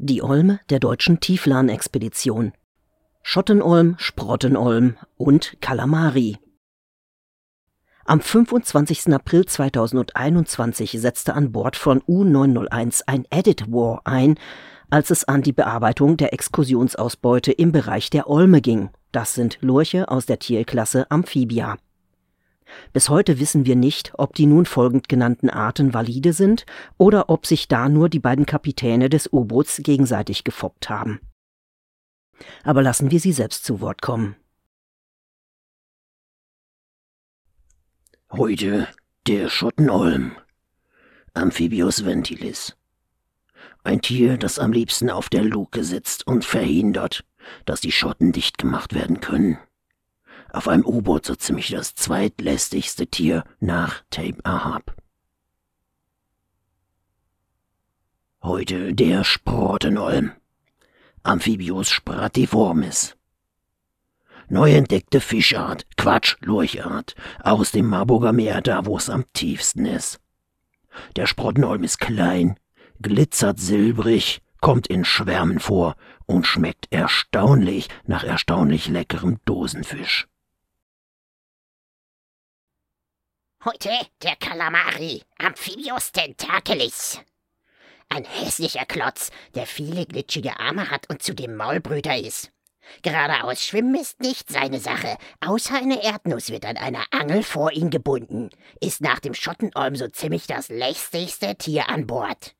Die Olme der deutschen Tieflan-Expedition. Schottenolm, Sprottenolm und Kalamari. Am 25. April 2021 setzte an Bord von U-901 ein Edit War ein, als es an die Bearbeitung der Exkursionsausbeute im Bereich der Olme ging. Das sind Lurche aus der Tierklasse Amphibia. Bis heute wissen wir nicht, ob die nun folgend genannten Arten valide sind oder ob sich da nur die beiden Kapitäne des U-Boots gegenseitig gefoppt haben. Aber lassen wir sie selbst zu Wort kommen. Heute der Schottenolm. Amphibius ventilis. Ein Tier, das am liebsten auf der Luke sitzt und verhindert, dass die Schotten dicht gemacht werden können auf einem U-Boot so ziemlich das zweitlästigste Tier nach Tape Ahab. Heute der Sprotenolm. Amphibius spratiformis. Neu entdeckte Fischart, Quatsch, Lurchart, aus dem Marburger Meer, da wo es am tiefsten ist. Der Sprottenolm ist klein, glitzert silbrig, kommt in Schwärmen vor und schmeckt erstaunlich nach erstaunlich leckerem Dosenfisch. Heute der Kalamari, Amphibius tentakelis. Ein hässlicher Klotz, der viele glitschige Arme hat und zudem Maulbrüter ist. Geradeaus schwimmen ist nicht seine Sache, außer eine Erdnuss wird an einer Angel vor ihn gebunden, ist nach dem Schottenolm so ziemlich das lästigste Tier an Bord.